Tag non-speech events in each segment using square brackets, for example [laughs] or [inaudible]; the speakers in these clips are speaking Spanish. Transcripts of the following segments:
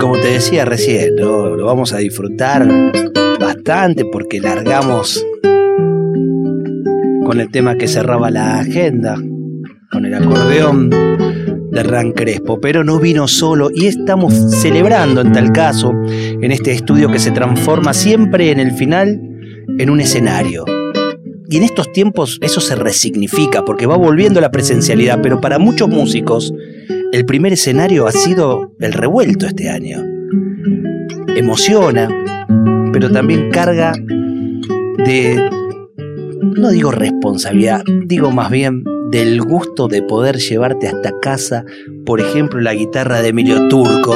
Como te decía recién, lo vamos a disfrutar bastante porque largamos con el tema que cerraba la agenda, con el acordeón de Ran Crespo, pero no vino solo y estamos celebrando en tal caso, en este estudio que se transforma siempre en el final en un escenario. Y en estos tiempos eso se resignifica porque va volviendo la presencialidad, pero para muchos músicos el primer escenario ha sido el revuelto este año. Emociona, pero también carga de, no digo responsabilidad, digo más bien del gusto de poder llevarte hasta casa, por ejemplo, la guitarra de Emilio Turco.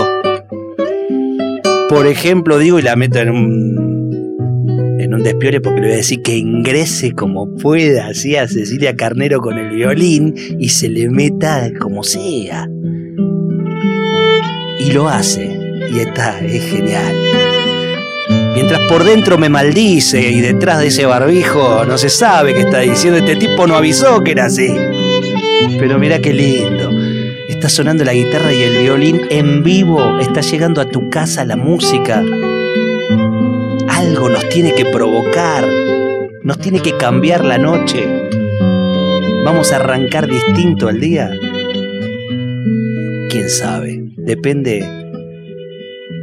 Por ejemplo, digo y la meto en un, en un despiore porque le voy a decir que ingrese como pueda, así a Cecilia Carnero con el violín y se le meta como sea. Y lo hace, y está, es genial. Mientras por dentro me maldice y detrás de ese barbijo no se sabe qué está diciendo. Este tipo no avisó que era así. Pero mira qué lindo. Está sonando la guitarra y el violín en vivo. Está llegando a tu casa la música. Algo nos tiene que provocar. Nos tiene que cambiar la noche. ¿Vamos a arrancar distinto al día? ¿Quién sabe? Depende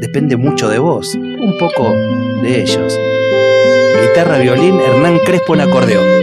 depende mucho de vos, un poco de ellos. Guitarra, violín, Hernán Crespo en acordeón.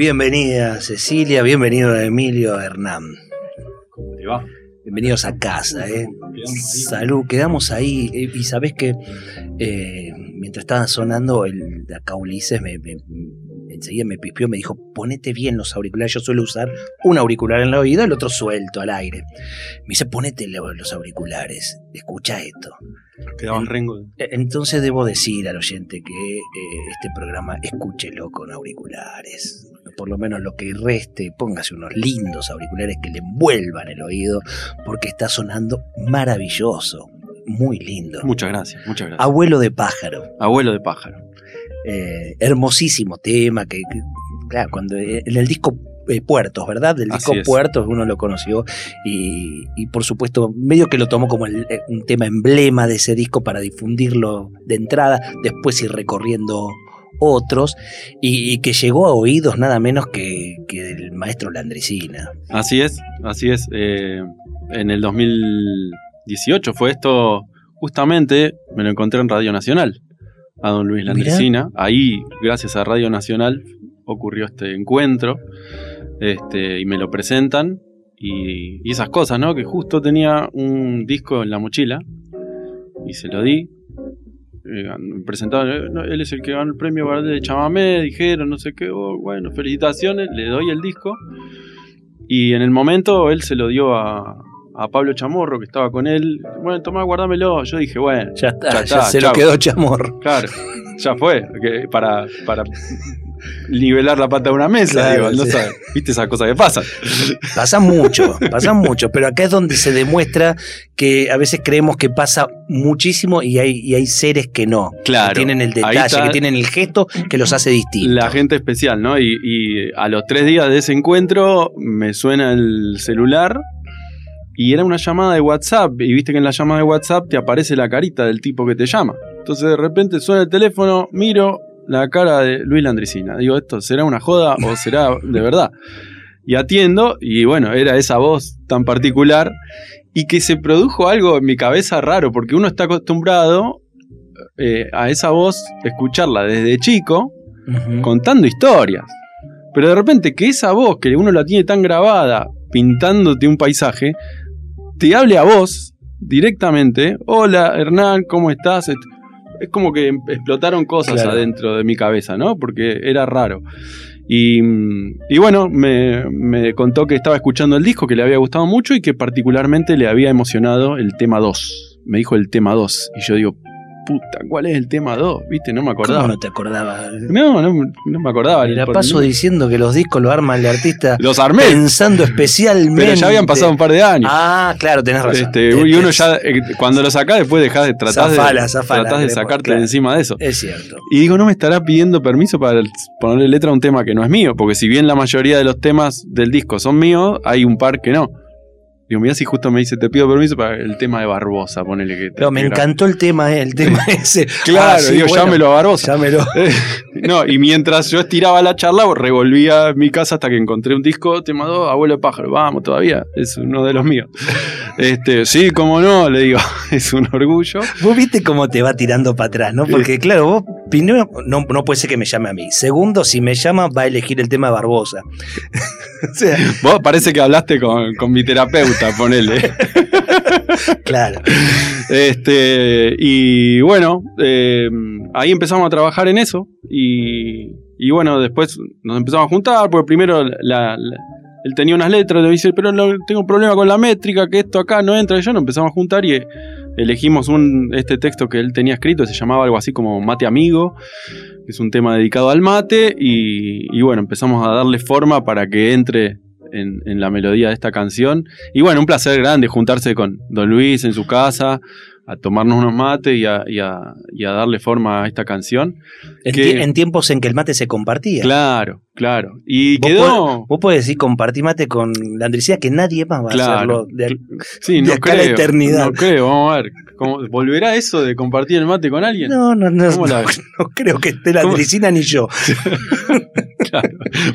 Bienvenida Cecilia, bienvenido Emilio Hernán. ¿Cómo te va? Bienvenidos a casa, ¿eh? Salud, quedamos ahí. Eh, y sabes que eh, mientras estaba sonando, el de acá Ulises me, enseguida me pispió, me dijo, ponete bien los auriculares. Yo suelo usar un auricular en el oído, el otro suelto al aire. Me dice, ponete los auriculares, escucha esto. Quedaban rengo. Entonces debo decir al oyente que eh, este programa escúchelo con auriculares. Por lo menos lo que reste, póngase unos lindos auriculares que le envuelvan el oído, porque está sonando maravilloso, muy lindo. Muchas gracias, muchas gracias. Abuelo de pájaro. Abuelo de pájaro. Eh, hermosísimo tema que, claro, cuando eh, en el disco eh, Puertos, ¿verdad? Del disco Puertos uno lo conoció y, por supuesto medio que lo tomó como un tema emblema de ese disco para difundirlo de entrada, después ir recorriendo otros y, que llegó a oídos nada menos que, que del maestro Landricina. Así es, así es. en el 2018 fue esto, justamente me lo encontré en Radio Nacional a don Luis Landricina. Ahí, gracias a Radio Nacional, ocurrió este encuentro este, y me lo presentan. Y, esas cosas, ¿no? Que justo tenía un disco en la mochila y se lo di. Eh, presentaron, él es el que ganó el premio de Chamamé, dijeron, no sé qué, oh, bueno, felicitaciones, le doy el disco. Y en el momento él se lo dio a, a Pablo Chamorro, que estaba con él. Bueno, tomá, guardámelo. Yo dije, bueno, ya está, ya, se lo quedó Chamorro. Claro, ya fue. para, para nivelar la pata de una mesa, digo, no sabes. ¿Viste esas cosas que pasan? Pasan mucho, [laughs] pasan mucho, pero acá es donde se demuestra que a veces creemos que pasa muchísimo y hay, y hay seres que no. Claro. Que tienen el detalle, que tienen el gesto que los hace distintos. La gente especial, ¿no? Y, y a los tres días de ese encuentro me suena el celular y era una llamada de WhatsApp, y viste que en la llamada de WhatsApp te aparece la carita del tipo que te llama. Entonces de repente suena el teléfono, miro la cara de Luis Landricina. Digo, ¿esto será una joda o [laughs] será de verdad? Y atiendo, y bueno, era esa voz tan particular, y que se produjo algo en mi cabeza raro, porque uno está acostumbrado eh, a esa voz, escucharla desde chico, contando historias. Pero de repente que esa voz, que uno la tiene tan grabada, pintándote un paisaje, te hable a vos directamente, hola Hernán, ¿cómo estás? Es como que explotaron cosas adentro de mi cabeza, ¿no? Porque era raro. Y, bueno, me, me, contó que estaba escuchando el disco, que le había gustado mucho y que particularmente le había emocionado el tema 2. Me dijo el tema 2. Y yo digo, puta, ¿cuál es el tema 2? ¿Viste? No me acordaba. ¿Cómo no te acordabas? No, no, no me acordaba. Y la paso diciendo que los discos los arma el artista. [laughs] Los armé. Pensando especialmente. Pero ya habían pasado un par de años. Ah, claro, tenés razón. Este, y uno ya, eh, cuando lo sacás, después dejás de tratar de, de sacarte de encima de eso. Es cierto. Y digo, no me estará pidiendo permiso para ponerle letra a un tema que no es mío, porque si bien la mayoría de los temas del disco son míos, hay un par que no. Digo, mira si justo me dice, te pido permiso para el tema de Barbosa, ponele que... Pero me encantó el tema, eh, el tema ese. [laughs] claro, ah, digo, llámelo a Barbosa. Llámelo. [laughs] no, y mientras yo estiraba la charla, revolvía mi casa hasta que encontré un disco, tema 2, Abuelo de Pájaro, vamos, todavía, es uno de los míos. [laughs] Este, sí, cómo no, le digo, es un orgullo. Vos viste cómo te va tirando para atrás, ¿no? Porque claro, vos primero, no, no puede ser que me llame a mí. Segundo, si me llama, va a elegir el tema de Barbosa. o sea, vos parece que hablaste con, con mi terapeuta ponele. [laughs] claro. Este, y bueno, eh, ahí empezamos a trabajar en eso. Y, bueno, después nos empezamos a juntar, porque primero él tenía unas letras, le dice, pero no, tengo un problema con la métrica, que esto acá no entra. Y yo nos empezamos a juntar y elegimos un, este texto que él tenía escrito, se llamaba algo así como Mate Amigo, que es un tema dedicado al mate. y bueno, empezamos a darle forma para que entre en, la melodía de esta canción. Y bueno, un placer grande juntarse con Don Luis en su casa, a tomarnos unos mates y a, darle forma a esta canción. En, tiempos en que el mate se compartía. Claro, claro. Y ¿Vos quedó. vos podés decir compartir mate con la Andresía que nadie más va a hacerlo de, sí, no creo, la eternidad. No creo, vamos a ver. ¿Volverá eso de compartir el mate con alguien? No, no, no. [laughs] No, creo que esté la Andresina ni yo. [laughs] [laughs] claro,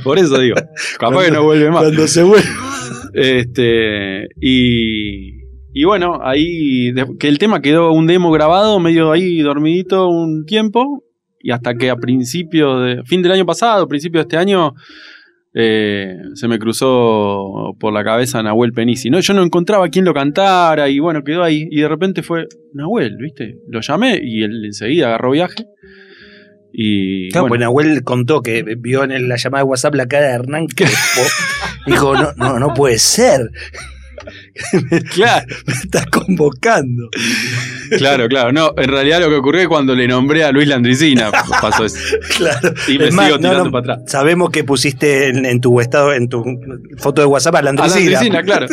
por eso digo. Capaz que no vuelve más. Cuando se vuelve. [laughs] Este. Y. Y bueno, ahí que el tema quedó un demo grabado, medio ahí dormidito un tiempo. Y hasta que a principio de. fin del año pasado, principio de este año. eh, se me cruzó por la cabeza Nahuel Penisi. ¿no? Yo no encontraba quién lo cantara y bueno, quedó ahí. Y de repente fue Nahuel, ¿viste? Lo llamé y él enseguida agarró viaje. Y Claro, pues bueno, Nahuel contó que vio en la llamada de WhatsApp la cara de Hernán Crespo. Dijo, no, no, no puede ser. [laughs] claro, [laughs] Me estás convocando. claro, claro. No, en realidad lo que ocurrió es cuando le nombré a Luis Landricina, pasó eso. [laughs] Claro. Y me sigo tirando no, para atrás. Sabemos que pusiste en, en tu estado, en tu foto de WhatsApp a la A. Landricina, claro.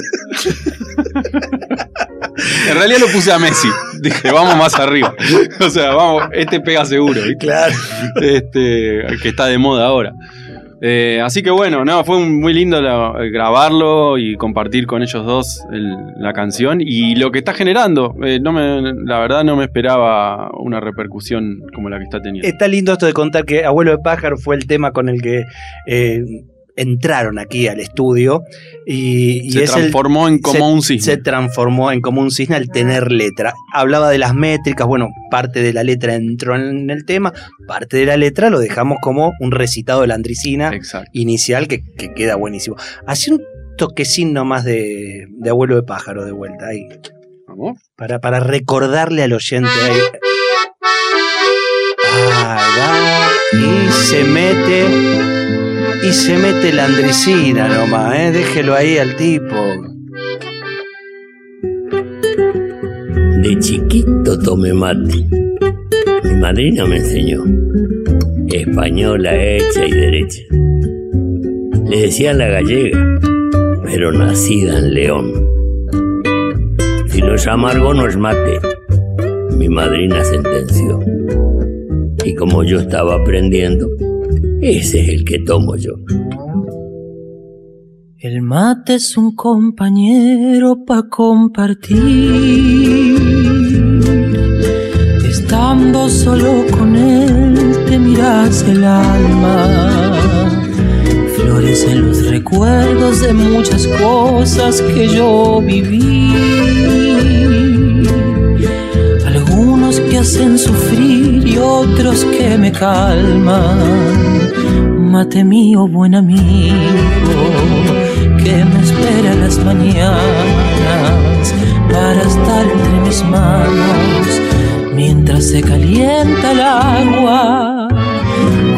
En realidad lo puse a Messi. Dije, vamos más arriba. [laughs] O sea, vamos, este pega seguro, ¿viste? Claro. Este, que está de moda ahora. Eh, así que bueno, no, fue muy lindo la- grabarlo y compartir con ellos dos el- la canción y lo que está generando. Eh, no me, la verdad no me esperaba una repercusión como la que está teniendo. Está lindo esto de contar que Abuelo de Pájaro fue el tema con el que eh, entraron aquí al estudio y, y se es el- transformó en como se- un cisne. se transformó en como un cisne al tener letra. Hablaba de las métricas, bueno, parte de la letra entró en el tema, parte de la letra lo dejamos como un recitado de la andricina Exacto. inicial que, que queda buenísimo. Hacía un toquecín nomás de, de abuelo de pájaro de vuelta ahí, Vamos. para, para recordarle al oyente ahí. Ahí va, y se mete, y se mete la andricina nomás, ¿eh? déjelo ahí al tipo. De chiquito tomé mate. Mi madrina me enseñó. Española hecha y derecha. Le decían la gallega, pero nacida en León. Si no es amargo, no es mate. Mi madrina sentenció. Y como yo estaba aprendiendo, ese es el que tomo yo. El mate es un compañero pa' compartir. Estando solo con él te miras el alma. Florecen los recuerdos de muchas cosas que yo viví. Algunos que hacen sufrir y otros que me calman. Mío, buen amigo, que me espera las mañanas para estar entre mis manos mientras se calienta el agua.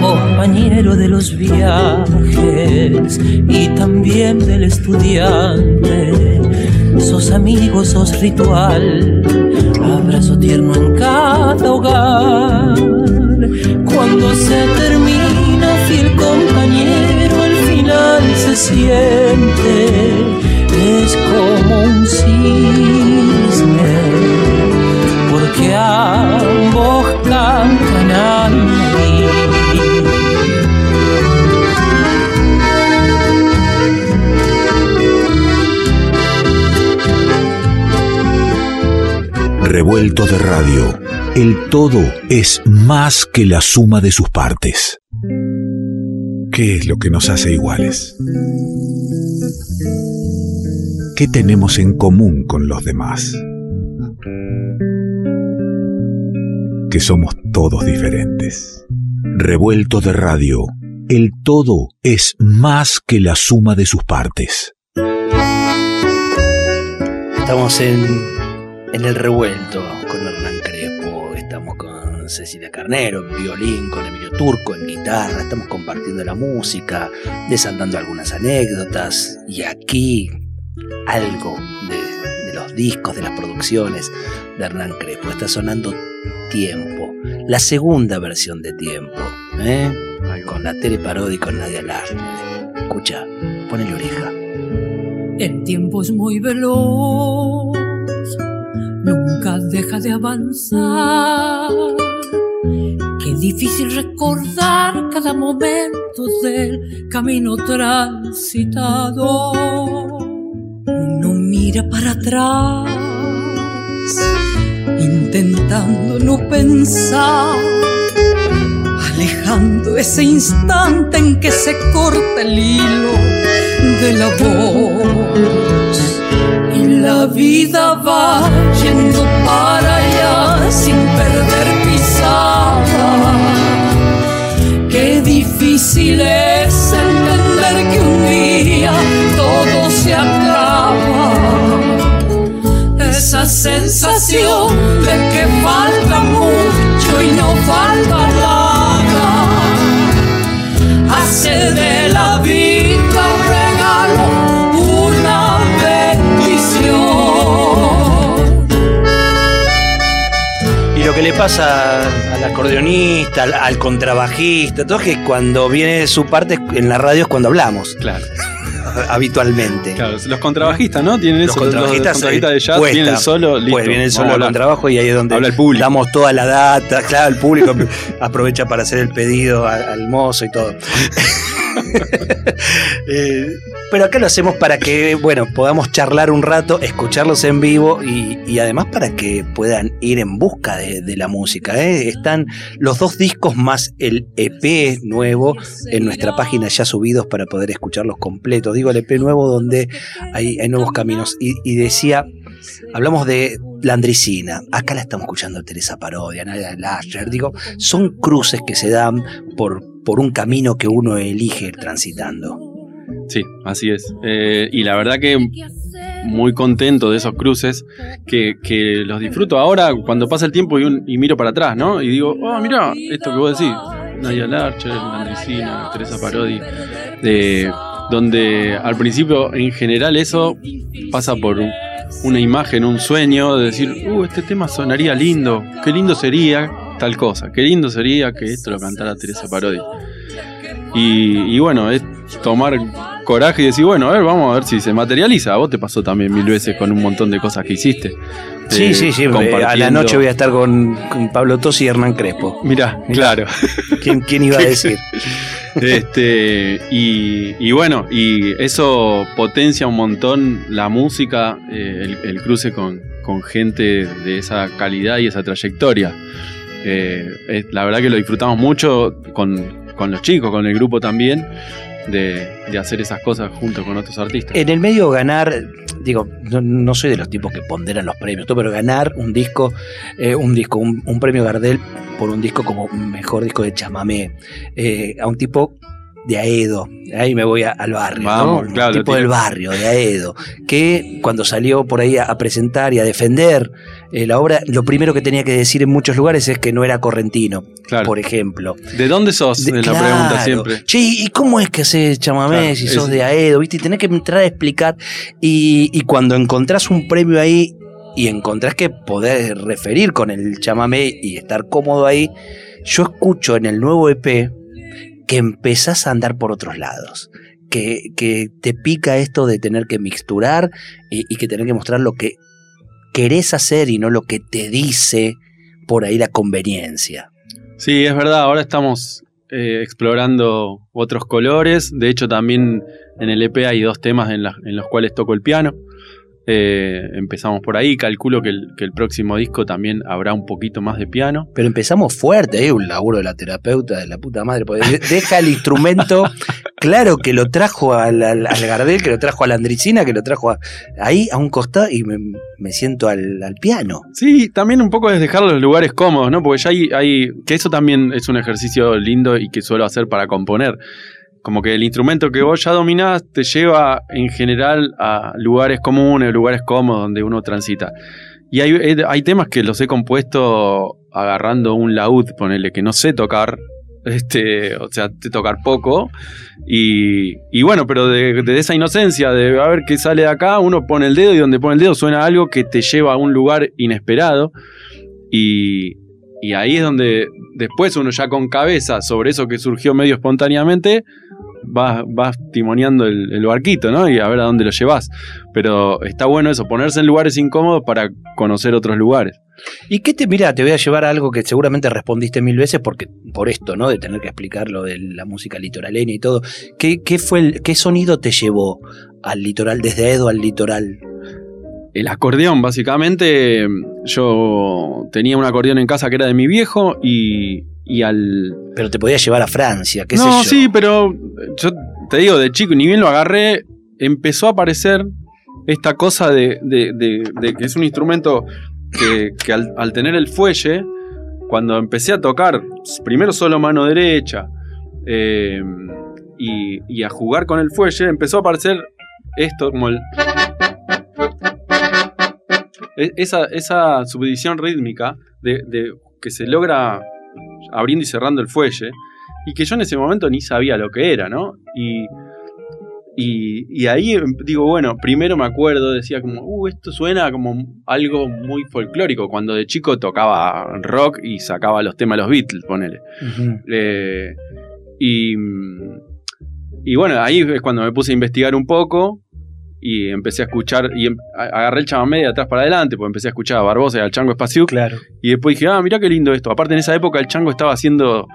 Compañero de los viajes y también del estudiante, sos amigo, sos ritual, abrazo tierno en cada hogar. Cuando se termina, fiel compañero, al final se siente, es como un cisne, porque ambos cantan al morir. Revuelto de radio. El todo es más que la suma de sus partes. ¿Qué es lo que nos hace iguales? ¿Qué tenemos en común con los demás? Que somos todos diferentes. Revuelto de radio. El todo es más que la suma de sus partes. Estamos en, en el revuelto con Hernán Crespo, estamos con Cecilia Carnero en violín, con Emilio Turco en guitarra, estamos compartiendo la música, desandando algunas anécdotas y aquí algo de, de los discos, de las producciones de Hernán Crespo. Está sonando Tiempo, la segunda versión de Tiempo, ¿eh? con la tele Parodi y con Nadia Larne. Escucha, ponele oreja. El tiempo es muy veloz, nunca deja de avanzar. Qué difícil recordar cada momento del camino transitado. No mira para atrás, intentando no pensar, alejando ese instante en que se corta el hilo de la voz y la vida va yendo para allá sin perder pisada difícil es entender que un día todo se acaba. Esa sensación de que falta mucho y no falta nada hace de lo que le pasa al acordeonista, al, al contrabajista, todo es que cuando viene su parte en la radio es cuando hablamos, Claro, [laughs] habitualmente. claro. Los contrabajistas, ¿no? Tienen Los eso. contrabajistas, contrabajistas de jazz cuesta. viene el solo, listo. Pues viene el solo hablar. contrabajo y ahí es donde Habla el público. damos toda la data. [laughs] Claro, el público aprovecha para hacer el pedido al, al mozo y todo. [laughs] [laughs] Eh, pero acá lo hacemos para que, bueno, podamos charlar un rato, escucharlos en vivo y, además para que puedan ir en busca de, la música. ¿eh? Están los dos discos más el EP nuevo en nuestra página ya subidos para poder escucharlos completos. Digo el EP nuevo donde hay, nuevos caminos. Y, decía, hablamos de la Andricina, acá la estamos escuchando Teresa Parodia, Nadia Lasher, digo, son cruces que se dan por, por un camino que uno elige transitando. Sí, así es. Eh, y la verdad que muy contento de esos cruces, que, que los disfruto ahora cuando pasa el tiempo y, un- y miro para atrás, ¿no? Y digo, oh, mira, esto que vos decís, Nadia Larcher, Andricina, Teresa Parodi, de, donde al principio en general eso pasa por un- una imagen, un sueño, de decir, uh, este tema sonaría lindo, qué lindo sería tal cosa, qué lindo sería que esto lo cantara Teresa Parodi. Y, y bueno, es tomar coraje y decir, bueno, a ver, vamos a ver si se materializa. A vos te pasó también mil veces con un montón de cosas que hiciste. Sí, Eh, sí, sí. A la noche voy a estar con, con Pablo Tosi y Hernán Crespo. Mirá, claro. [laughs] ¿Quién, quién iba a [laughs] decir? este, y, y bueno, y eso potencia un montón la música, eh, el, el cruce con, con gente de esa calidad y esa trayectoria. Eh, la verdad que lo disfrutamos mucho con, con los chicos, con el grupo también, de, de hacer esas cosas junto con otros artistas. En el medio ganar, digo, no, soy de los tipos que ponderan los premios, pero ganar un disco, eh, un disco, un, un premio Gardel por un disco como mejor disco de chamamé, eh, a un tipo de Aedo, ahí me voy a- al barrio, Vamos, ¿no? claro, un tipo del barrio, de Aedo, que cuando salió por ahí a, a presentar y a defender eh, la obra, lo primero que tenía que decir en muchos lugares es que no era correntino, Claro. por ejemplo. ¿De dónde sos? De- es la claro. pregunta siempre. Che, ¿y cómo es que haces chamamé si es- sos de Aedo? ¿Viste? Y tenés que entrar a explicar. Y, y cuando encontrás un premio ahí y encontrás que podés referir con el chamamé y estar cómodo ahí, yo escucho en el nuevo EP que empezás a andar por otros lados. Que, que te pica esto de tener que mixturar y, que tener que mostrar lo que querés hacer y no lo que te dice por ahí la conveniencia. Sí, es verdad, ahora estamos eh, explorando otros colores. De hecho, también en el EP hay dos temas en los cuales toco el piano. Eh, empezamos por ahí, calculo que el, que el próximo disco también habrá un poquito más de piano. Pero empezamos fuerte, ¿eh? un laburo de la terapeuta de la puta madre. deja el instrumento, [laughs] claro que lo trajo al, al- al Gardel, que lo trajo a la Andricina, que lo trajo a- ahí a un costado y me, me siento al, al piano. Sí, también un poco es dejar los lugares cómodos, ¿no? Porque ya hay, hay. que eso también es un ejercicio lindo y que suelo hacer para componer. Como que el instrumento que vos ya dominás te lleva en general a lugares comunes, lugares cómodos donde uno transita. Y hay, hay- hay temas que los he compuesto agarrando un laúd, ponele, que no sé tocar, [laughs] este, o sea, sé tocar poco. Y, y bueno, pero de, de esa inocencia, de a ver qué sale de acá, uno pone el dedo y donde pone el dedo suena algo que te lleva a un lugar inesperado. Y, y ahí es donde después uno ya con cabeza sobre eso que surgió medio espontáneamente, vas timoneando el, el barquito, ¿no? Y a ver a dónde lo llevas. Pero está bueno eso, ponerse en lugares incómodos para conocer otros lugares. ¿Y qué te, mira, te voy a llevar a algo que seguramente respondiste mil veces porque por esto, ¿no? De tener que explicar lo de la música litoraleña y todo. ¿Qué, qué fue el, qué sonido te llevó al litoral, desde Edo al litoral? El acordeón, básicamente, yo tenía un acordeón en casa que era de mi viejo y, y al, Pero te podía llevar a Francia, qué no, sé yo. sí, pero yo te digo, de chico, ni bien lo agarré, empezó a aparecer esta cosa de, de- de- de que es un instrumento que, que al, al tener el fuelle, cuando empecé a tocar, primero solo mano derecha, eh, y, y a jugar con el fuelle, empezó a aparecer esto como el... e- Esa, esa subdivisión rítmica de, de que se logra abriendo y cerrando el fuelle y que yo en ese momento ni sabía lo que era, ¿no? Y, y, y ahí em, digo, bueno, primero me acuerdo, decía como, uh, esto suena como algo muy folclórico, cuando de chico tocaba rock y sacaba los temas de los Beatles, ponele. Eh, y, y bueno, ahí es cuando me puse a investigar un poco y empecé a escuchar, y em- agarré el chamamé de atrás para adelante, pues empecé a escuchar a Barbosa y al Chango Espaciuc, Claro. y después dije, ah, mirá qué lindo esto. Aparte en esa época el Chango estaba haciendo,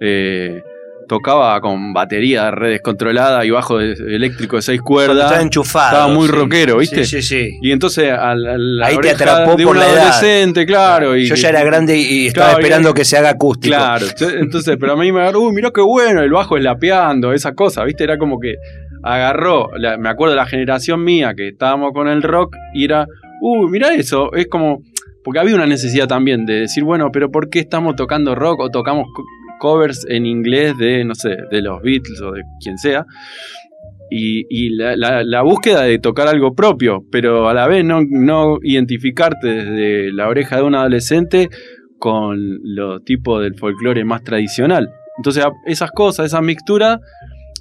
eh, tocaba con batería de red descontrolada y bajo de- eléctrico de seis cuerdas. estaba enchufado. Estaba muy sí. rockero, ¿viste? Sí, sí, sí. Y entonces a la, a la Ahí te atrapó de por un la edad. adolescente, claro. y, Yo ya era grande y, estaba Claro, y- esperando que se haga acústico. Claro, entonces, pero a mí me agarró, uy, mirá qué bueno, el bajo es lapeando, esa cosa, ¿viste? Era como que agarró, la- me acuerdo de la generación mía que estábamos con el rock y era, uy, mirá eso, es como, porque había una necesidad también de decir, bueno, pero ¿por qué estamos tocando rock o tocamos co- covers en inglés de, no sé, de los Beatles o de quien sea? Y, y la, la- la búsqueda de tocar algo propio, pero a la vez no, no identificarte desde la oreja de un adolescente con los tipos del folclore más tradicional. Entonces, esas cosas, esa mixtura,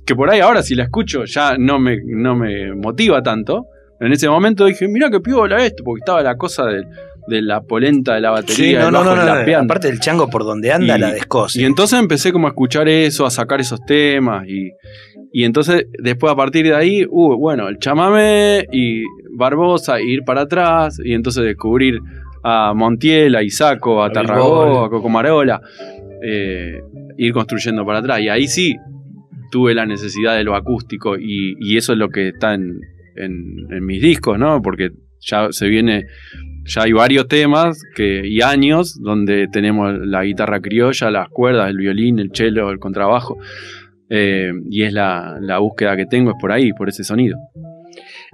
que por ahí ahora si la escucho ya no me, no me motiva tanto. En ese momento dije, mira qué piola esto, porque estaba la cosa de, de la polenta de la batería, Sí, no. Aparte del chango por donde anda, Y- la descoce. Y entonces empecé como a escuchar eso, a sacar esos temas y, y entonces después a partir de ahí, uh, bueno, el chamamé y Barbosa, ir para atrás y entonces descubrir a Montiel, a Isaco, a A Tarragó, a Cocomarola, eh, ir construyendo para atrás. Y ahí sí tuve la necesidad de lo acústico y, y eso es lo que está en, en- en mis discos, ¿no? Porque ya se viene, ya hay varios temas que, y años donde tenemos la guitarra criolla, las cuerdas, el violín, el cello, el contrabajo. eh, y es la, la búsqueda que tengo, es por ahí, por ese sonido.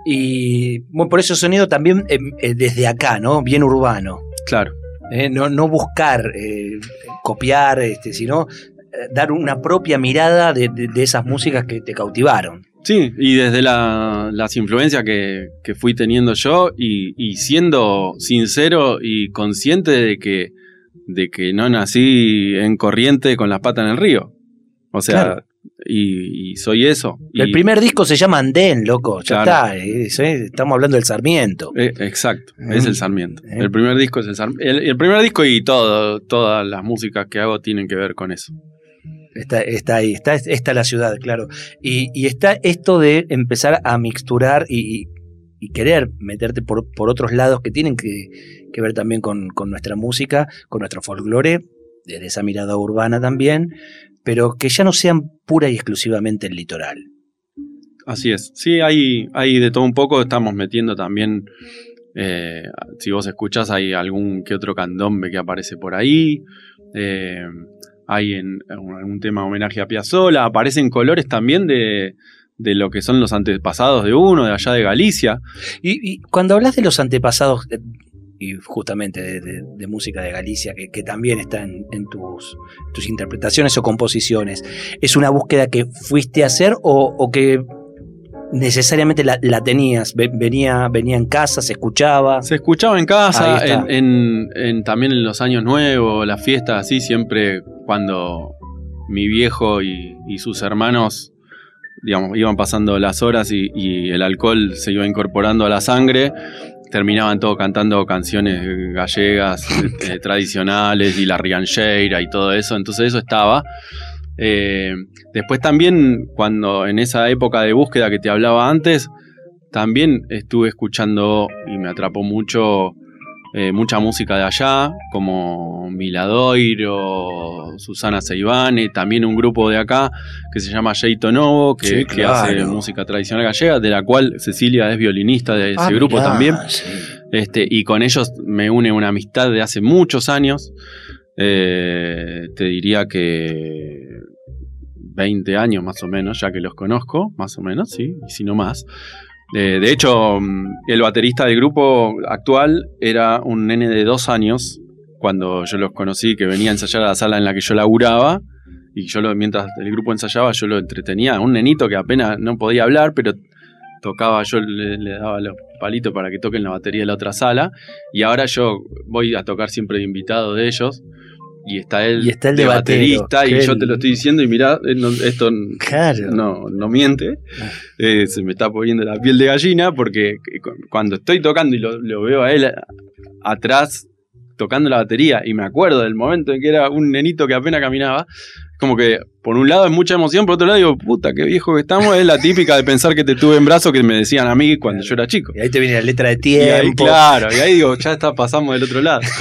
Y bueno, por eso sonido también eh, eh, desde acá, ¿no? Bien urbano. Claro. ¿eh? No, no buscar eh, copiar, este, sino dar una propia mirada de, de- de esas músicas que te cautivaron. Sí, y desde la- las influencias que, que fui teniendo yo y, y siendo sincero y consciente de que, de que no nací en corriente con las patas en el río. O sea, Claro. y, y soy eso. El Y- primer disco se llama Andén, loco. Ya Claro. está. es, eh, estamos hablando del Sarmiento. eh, exacto, es Mm. el Sarmiento. Eh. El primer disco es el Sarmiento. El, el primer disco y todo, todas las músicas que hago tienen que ver con eso. Está, está ahí, está, la ciudad, claro. Y, está esto de empezar a mixturar y, querer meterte por, otros lados que tienen que, ver también con, nuestra música, con nuestro folclore, desde esa mirada urbana también, pero que ya no sean pura y exclusivamente el litoral. Así es. Sí, hay, hay de todo un poco. Estamos metiendo también. eh, si vos escuchás, hay algún que otro candombe que aparece por ahí. eh, hay en, algún tema homenaje a Piazzolla. Aparecen colores también de, de lo que son los antepasados de uno, de allá de Galicia. Y, cuando hablas de los antepasados, eh, y justamente de, música de Galicia, que, que también está en, en tus, tus interpretaciones o composiciones, ¿es una búsqueda que fuiste a hacer o, o que necesariamente la, la tenías? Ve- Venía, venía en casa, se escuchaba. Se escuchaba en casa, en, en- en- también en los años nuevos, las fiestas, así, siempre cuando mi viejo y, y sus hermanos, digamos, iban pasando las horas y, y el alcohol se iba incorporando a la sangre, terminaban todos cantando canciones gallegas [laughs] eh, tradicionales y la riancheira y todo eso, entonces eso estaba. Eh, después también, cuando en esa época de búsqueda que te hablaba antes, también estuve escuchando y me atrapó mucho eh, mucha música de allá, como Miladoiro, Susana Seibane, también un grupo de acá que se llama Jeito Novo, que, Sí, que claro. hace música tradicional gallega, de la cual Cecilia es violinista de ese Ah, grupo mirá, también. sí. Este, y con ellos me une una amistad de hace muchos años. Eh, te diría que 20 años más o menos, ya que los conozco, más o menos, sí, y si no más. Eh, de hecho, mm, el baterista del grupo actual era un nene de dos años cuando yo los conocí, que venía a ensayar a la sala en la que yo laburaba. Y yo lo, mientras el grupo ensayaba, yo lo entretenía. Un nenito que apenas no podía hablar, pero tocaba, yo le, le daba los palitos para que toquen la batería de la otra sala. Y ahora yo voy a tocar siempre de invitado de ellos. Y está él Y está el de baterista, y yo te lo estoy diciendo, y mirá, eh, no- esto Claro. no, no miente. Eh, se me está poniendo la piel de gallina porque cu- cuando estoy tocando y lo, lo veo a él a- atrás tocando la batería y me acuerdo del momento en que era un nenito que apenas caminaba, como que por un lado es mucha emoción, por otro lado digo, puta, qué viejo que estamos, es la típica de pensar que te tuve en brazos que me decían a mí cuando yo era chico. Y ahí te viene la letra de Y ahí, tiempo. claro, y ahí digo, ya está, pasamos del otro lado. [laughs]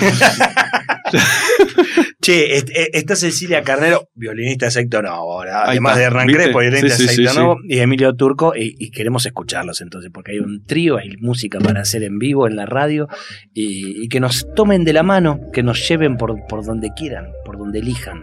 Che, est- eh, está Cecilia Carnero, violinista de sector ahora, Ahí además de Hernán violinista Sí, de sí, Sector sí, Novo, y Emilio Turco, y, y queremos escucharlos entonces, porque hay un trío, hay música para hacer en vivo en la radio, y, y que nos tomen de la mano, que nos lleven por, por donde quieran, por donde elijan.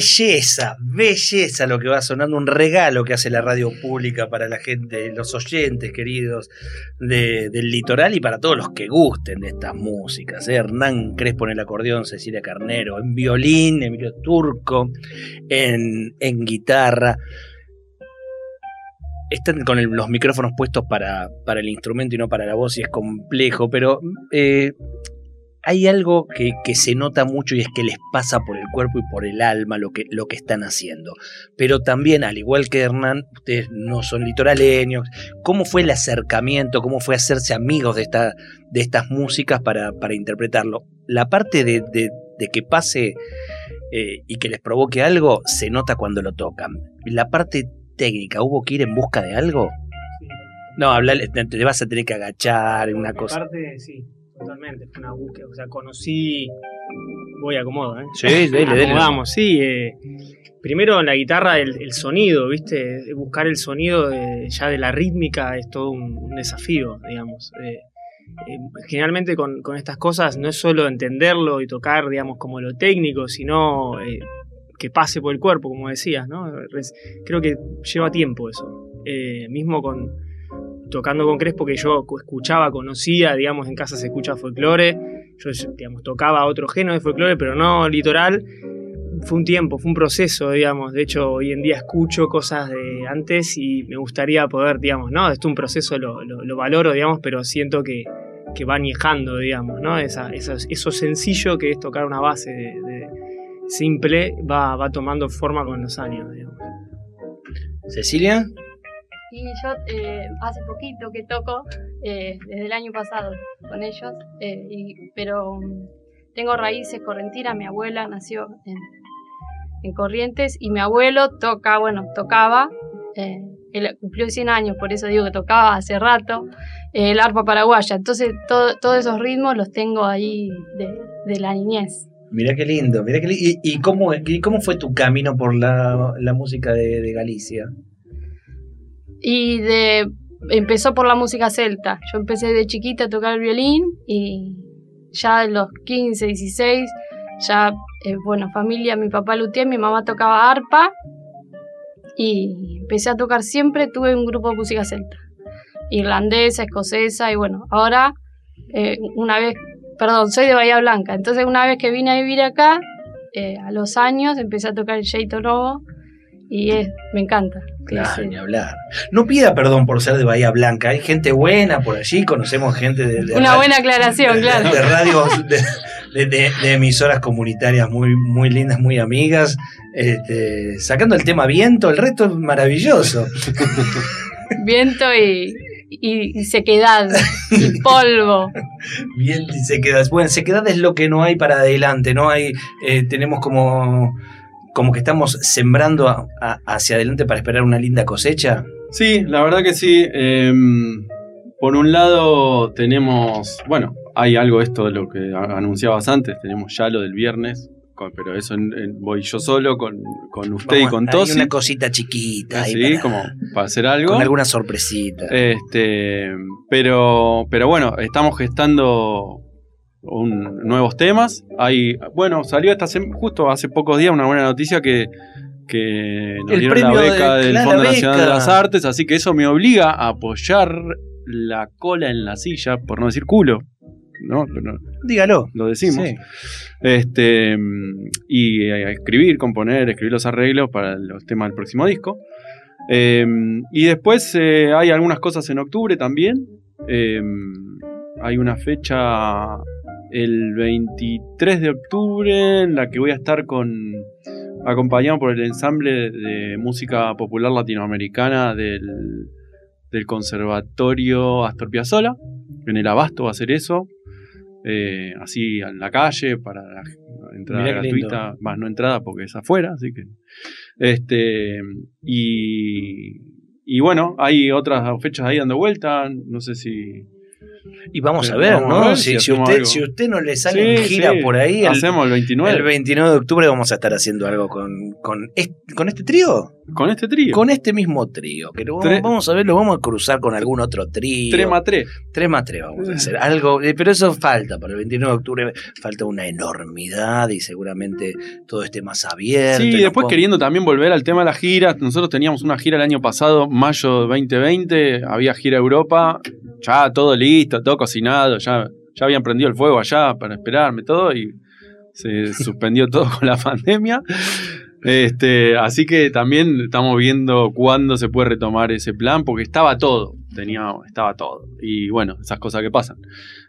Belleza, belleza lo que va sonando, un regalo que hace la radio pública para la gente, los oyentes queridos de- del litoral y para todos los que gusten de estas músicas. ¿eh? Hernán Crespo en el acordeón, Cecilia Carnero, en violín, Emilio Turco, en, en guitarra. Están con los micrófonos puestos para, para el instrumento y no para la voz y es complejo, pero eh, hay algo que, que se nota mucho y es que les pasa por el cuerpo y por el alma lo que, lo que están haciendo. Pero también, al igual que Hernán, ustedes no son litoraleños. ¿Cómo fue el acercamiento? ¿Cómo fue hacerse amigos de, esta, de estas músicas para, para interpretarlo? La parte de, de- de que pase eh, y que les provoque algo se nota cuando lo tocan. La parte técnica, ¿hubo que ir en busca de algo? No, hablar, te, vas a tener que agachar, una Mi cosa. parte, sí, totalmente. Fue una búsqueda. O sea, conocí voy a acomodo, ¿eh? Sí, dele, dele. Acomodamos, sí. eh, primero en la guitarra el, el sonido, ¿viste? Buscar el sonido de- ya de la rítmica es todo un, un desafío, digamos. Eh, eh, generalmente con, con estas cosas no es solo entenderlo y tocar, digamos, como lo técnico, sino eh, que pase por el cuerpo, como decías, ¿no? Creo que lleva tiempo eso. Eh, mismo con tocando con Crespo que yo escuchaba, conocía, digamos, en casa se escucha folclore, yo, digamos, tocaba otro género de folclore, pero no litoral. Fue un tiempo, fue un proceso, digamos. De hecho, hoy en día escucho cosas de antes y me gustaría poder, digamos, ¿no? Esto es un proceso, lo, lo- lo valoro, digamos, pero siento que, que va añejando, digamos, ¿no? Esa, eso, eso sencillo que es tocar una base simple va, va tomando forma con los años, digamos. Cecilia. Y yo eh, hace poquito que toco, eh, desde el año pasado con ellos, eh, pero mm, tengo raíces correntinas, mi abuela nació en, en Corrientes y mi abuelo toca, bueno, tocaba, él cumplió 100 años, por eso digo que tocaba hace rato, el arpa paraguaya, entonces todo- todos esos ritmos los tengo ahí de, de la niñez. Mirá qué lindo, mirá qué lindo. ¿Y, cómo, cómo fue tu camino por la, la música de Galicia? Y de empezó por la música celta. Yo empecé de chiquita a tocar el violín y ya a los 15, 16, ya, eh, bueno, familia, mi papá luthier, mi mamá tocaba arpa y empecé a tocar siempre, tuve un grupo de música celta, irlandesa, escocesa y bueno, ahora eh, una vez, perdón, soy de Bahía Blanca, entonces una vez que vine a vivir acá, eh, a los años empecé a tocar el Jeito Novo y es, me encanta. Claro, Sí, ni hablar. No pida perdón por ser de Bahía Blanca. Hay gente buena por allí, conocemos gente de, de Una buena aclaración, de- claro. de radios, de, de- de- de emisoras comunitarias muy, muy lindas, muy amigas. Este, sacando el tema viento, el resto es maravilloso. Viento y, y, y sequedad y [laughs] polvo. Viento y sequedad. Bueno, sequedad es lo que no hay para adelante, no hay, eh, tenemos como, como que estamos sembrando a- a- hacia adelante para esperar una linda cosecha. Sí, la verdad que sí. Em, por un lado tenemos, bueno, hay algo esto de lo que anunciabas antes, tenemos ya lo del viernes, con- pero eso en- en- voy yo solo con, con usted y con hay Tosi. una cosita chiquita. ahí Sí, para- como para hacer algo. Con alguna sorpresita. Este, pero, pero bueno, estamos gestando un- nuevos temas. Hay, bueno, salió esta justo hace pocos días una buena noticia que, que nos El dieron la premio de- beca del claro, Fondo Nacional de beca. las Artes, así que eso me obliga a apoyar la cola en la silla, por no decir culo. ¿no? Pero Dígalo. lo decimos. Sí. Este, y a escribir, componer, escribir los arreglos para los temas del próximo disco. Eh, y después eh, hay algunas cosas en octubre también. Eh, hay una fecha el 23 de octubre en la que voy a estar con acompañado por el ensamble de música popular latinoamericana del, del Conservatorio Astor Piazzolla. En el Abasto va a ser eso. Eh, así en la calle para la entrada Mirá gratuita, más no entrada porque es afuera, así que este y, y bueno, hay otras fechas ahí dando vuelta, no sé si Y vamos a ver, vamos ¿no? a ver si, si usted, si usted no le sale en Sí, gira sí. por ahí, el, hacemos el 29 el 29 de octubre vamos a estar haciendo algo con, con, con este trío. Con este trío. Con este mismo trío. Que lo vamos, Tre- vamos a ver, lo vamos a cruzar con algún otro trío. 3 más 3. 3 más 3 vamos a hacer. Algo, eh, pero eso falta. Para el 29 de octubre falta una enormidad y seguramente todo esté más abierto. Sí, y después queriendo también volver al tema de las giras. Nosotros teníamos una gira el año pasado, mayo de 2020, había gira Europa, ya todo listo, todo cocinado, ya, ya habían prendido el fuego allá para esperarme todo y se [laughs] suspendió todo con la pandemia. Este, así que también estamos viendo cuándo se puede retomar ese plan, porque estaba todo, tenía, estaba todo. Y bueno, esas cosas que pasan.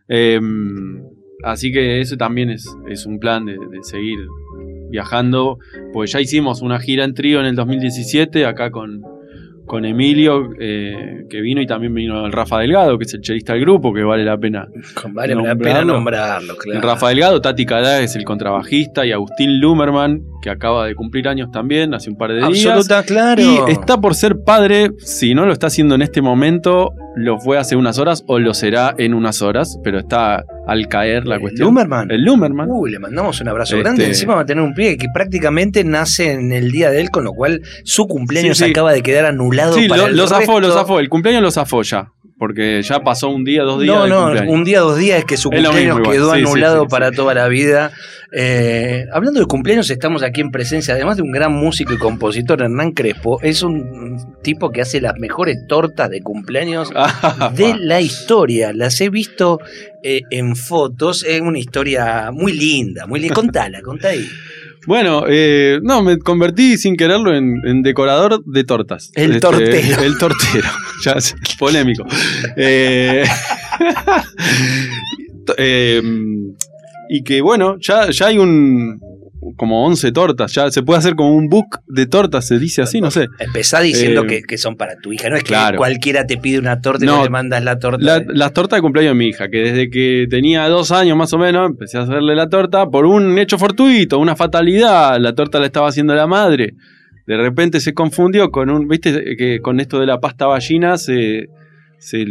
Em, así que eso también es, un plan de, de seguir viajando, pues ya hicimos una gira en trío en el 2017, acá con, con Emilio, eh, que vino, y también vino el Rafa Delgado, que es el chelista del grupo, que vale la pena Vale la pena nombrarlo. nombrarlo, claro. Rafa Delgado, Tati Cadá es el contrabajista y Agustín Lumerman, que acaba de cumplir años también, hace un par de días. Absoluta, claro. Y está por ser padre, si no lo está haciendo en este momento, lo fue hace unas horas o lo será en unas horas, pero está al caer la ¿El cuestión. Lumerman? El Lumerman. Uy, le mandamos un abrazo Este- grande. Encima va a tener un pibe que prácticamente nace en el día de él, con lo cual su cumpleaños Sí, sí. acaba de quedar anulado Sí, para lo, el lo zafó, lo zafó. El cumpleaños lo zafó ya. Porque ya pasó un día, dos días. No, no, cumpleaños. un día, dos días es que su Es cumpleaños quedó Sí, anulado sí, para toda la vida. Eh, hablando de cumpleaños, estamos aquí en presencia, además de un gran músico y compositor, Hernán Crespo. Es un tipo que hace las mejores tortas de cumpleaños Ah, de [laughs] la historia. Las he visto eh, en fotos. Es una historia muy linda, muy linda. Contala, contá ahí. Bueno, eh, no, me convertí sin quererlo en, en decorador de tortas. Este, El tortero. El tortero. [laughs] ya es polémico. Eh, [laughs] eh, y que bueno, ya, ya hay un como 11 tortas, ya se puede hacer como un book de tortas, se dice así, no sé. Empezá diciendo Eh, que, que son para tu hija. No es que claro. cualquiera te pide una torta y No, no le mandas la torta. La- las tortas de cumpleaños de mi hija, que desde que tenía dos años más o menos, empecé a hacerle la torta por un hecho fortuito, una fatalidad. La torta la estaba haciendo la madre. De repente se confundió con un, viste, que con esto de la pasta ballina se, se-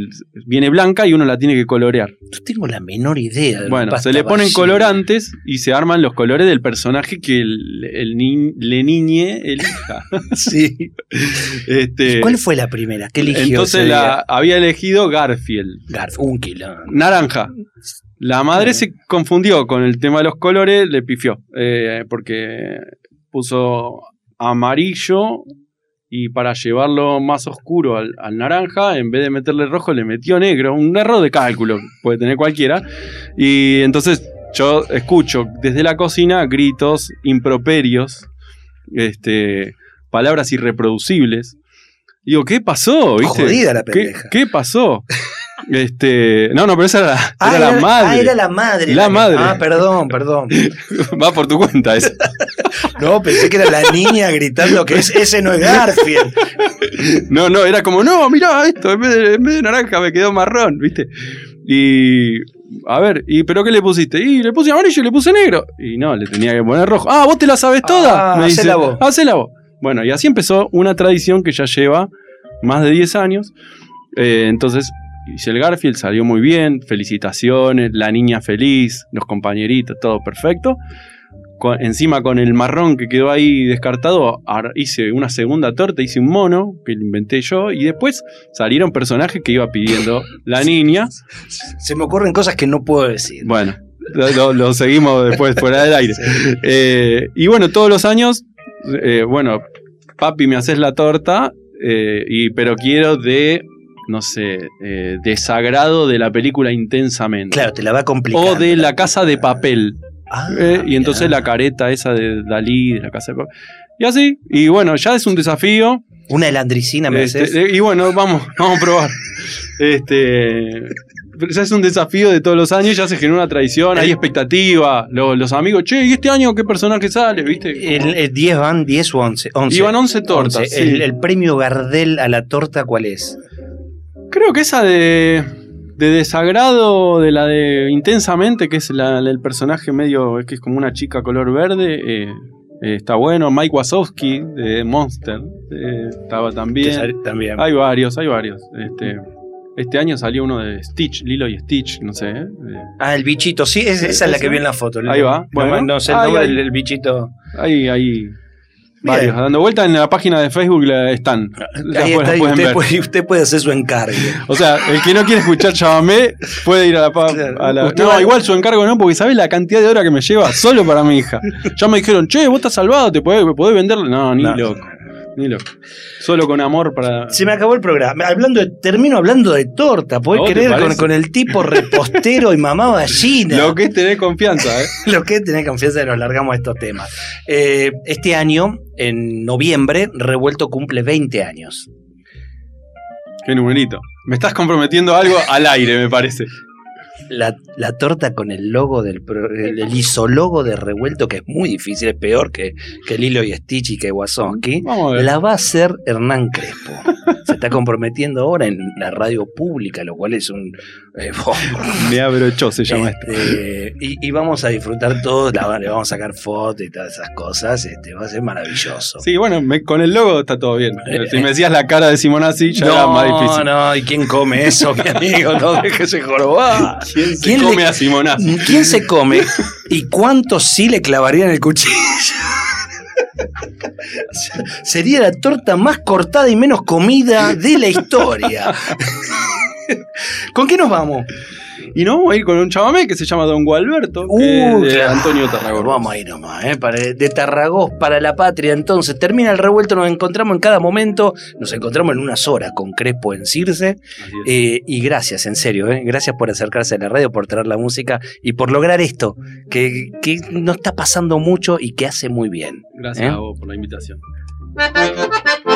viene blanca y uno la tiene que colorear. No tengo la menor idea. de Bueno, se le ponen colorantes y se arman los colores del personaje que el, el ni- le niñe elija. [laughs] Sí. [laughs] Este, ¿Cuál fue la primera? ¿Qué eligió? entonces la, había elegido Garfield. Garf, un kilo. Naranja. La madre se confundió con el tema de los colores, le pifió. eh, porque puso amarillo y para llevarlo más oscuro al, al naranja, en vez de meterle rojo, le metió negro. Un error de cálculo, puede tener cualquiera. Y entonces yo escucho desde la cocina gritos, improperios, este, palabras irreproducibles. Digo, ¿qué pasó? ¿Viste? Jodida la ¿Qué, pendeja. qué pasó? [laughs] Este, no, no, pero esa era, la- Ah, era la madre. Ah, era la madre. La madre. Ah, perdón, perdón. [laughs] Va por tu cuenta esa. [laughs] No, pensé que era la niña gritando que es- ese no es Garfield. No, no, era como, no, mirá esto, en vez, de, en vez de naranja me quedó marrón, ¿viste? Y. A ver, ¿y pero qué le pusiste? Y le puse amarillo y le puse negro. Y no, le tenía que poner rojo. Ah, vos te la sabes toda. Ah, me dice, hacela vos. Hacela vos. Bueno, y así empezó una tradición que ya lleva más de 10 años. Eh, entonces, el Garfield, salió muy bien. Felicitaciones, la niña feliz, los compañeritos, todo perfecto. Con- encima con el marrón que quedó ahí descartado, ar- hice una segunda torta, hice un mono que lo inventé yo y después salieron personajes que iba pidiendo la [laughs] niña. Se me ocurren cosas que no puedo decir. Bueno, lo, lo- lo seguimos después fuera del aire. [laughs] Eh, y bueno, todos los años, eh, bueno, papi, me haces la torta, eh, y, pero quiero de, no sé, eh, desagrado de la película intensamente. Claro, te la va a complicar. O de la casa de papel. Ah, Eh, y entonces la careta esa de Dalí, de la casa de papel. Y así, y bueno, ya es un desafío. Una helandricina me Este, haces. y bueno, vamos, [laughs] vamos a probar. Este, ya es un desafío de todos los años, ya se genera una tradición, hay expectativa. Lo- Los, amigos, che, ¿y este año qué personaje sale? ¿Viste? El, el 10 van 10 o 11. 11. Iban 11 tortas. 11. sí. El, el premio Gardel a la torta, ¿cuál es? Creo que esa de, de desagrado, de la de intensamente, que es la del personaje medio, es que es como una chica color verde, eh, eh, está bueno. Mike Wazowski de Monster eh, estaba también. También. Hay varios, hay varios. Este, este año salió uno de Stitch, Lilo y Stitch, no sé. eh, Ah, el bichito, sí, es- esa es la que vi en la foto. Ahí va, No, bueno. no sé el Ahí, nombre ahí. del el bichito. hay Bien. Varios. Dando vuelta en la página de Facebook la- están. Ahí está, y usted puede, usted puede hacer su encargo. O sea, el que no quiere escuchar Chamamé puede ir a la... Claro. a la- Usted no, va- igual su encargo no, porque sabes la cantidad de horas que me lleva solo para mi hija. Ya me dijeron, che, vos estás salvado, te podés, podés venderle. No, ni No. loco. Ni loco. Solo con amor para... Se me acabó el programa. Hablando de- termino hablando de torta. ¿Podés ¿No te creer con, el tipo repostero y mamá gallina? [laughs] Lo que es tener confianza, ¿eh? [laughs] Lo que es tener confianza que nos largamos a estos temas. Eh, este año, en noviembre, Revuelto cumple 20 años. Qué numerito. Me estás comprometiendo algo al aire, me parece. La, la torta con el logo del pro- el, el isologo de revuelto, que es muy difícil, es peor que, que Lilo y Stitch y que Wazowski, ver. la va a hacer Hernán Crespo. Se está comprometiendo ahora en la radio pública, lo cual es un. eh, [laughs] Me abrochó, se llama esto. este, y, y vamos a disfrutar todos, la- le vamos a sacar fotos y todas esas cosas. Este, va a ser maravilloso. Sí, bueno, me- con el logo está todo bien. Pero si me decías la cara de Simonazzi, ya era más difícil. No, ¿y quién come eso, [laughs] mi amigo? No déjese jorobar. ¿Quién se ¿Quién le- come a Simonazzi? ¿Quién se come? ¿Y cuántos sí le clavarían el cuchillo? [laughs] Sería la torta más cortada y menos comida de la historia. [laughs] ¿Con qué nos vamos? Y nos vamos a ir con un chamamé que se llama Don Gualberto, que Uh, es de claro. Antonio Tarragorros. Vamos a ir nomás, ¿eh? Para- de Tarragós para la patria. Entonces, termina el revuelto, nos encontramos en cada momento, nos encontramos en unas horas con Crespo en Circe. Eh, y gracias, en serio, ¿eh? gracias por acercarse a la radio, por traer la música y por lograr esto, que, que no está pasando mucho y que hace muy bien. Gracias ¿eh? a vos por la invitación. [laughs]